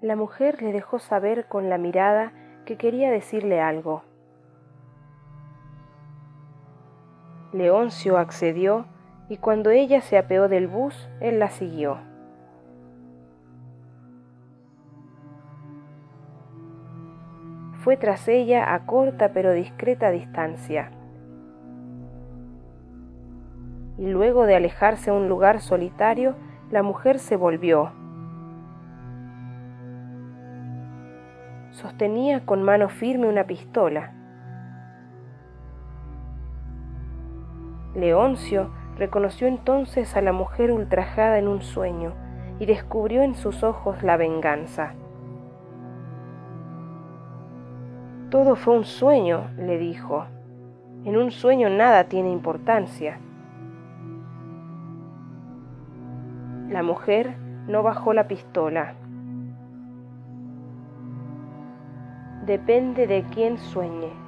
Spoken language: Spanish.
La mujer le dejó saber con la mirada que quería decirle algo. Leoncio accedió y cuando ella se apeó del bus, él la siguió. Fue tras ella a corta pero discreta distancia. Y luego de alejarse a un lugar solitario, la mujer se volvió. Sostenía con mano firme una pistola. Leoncio reconoció entonces a la mujer ultrajada en un sueño y descubrió en sus ojos la venganza. Todo fue un sueño, le dijo. En un sueño nada tiene importancia. La mujer no bajó la pistola. Depende de quién sueñe.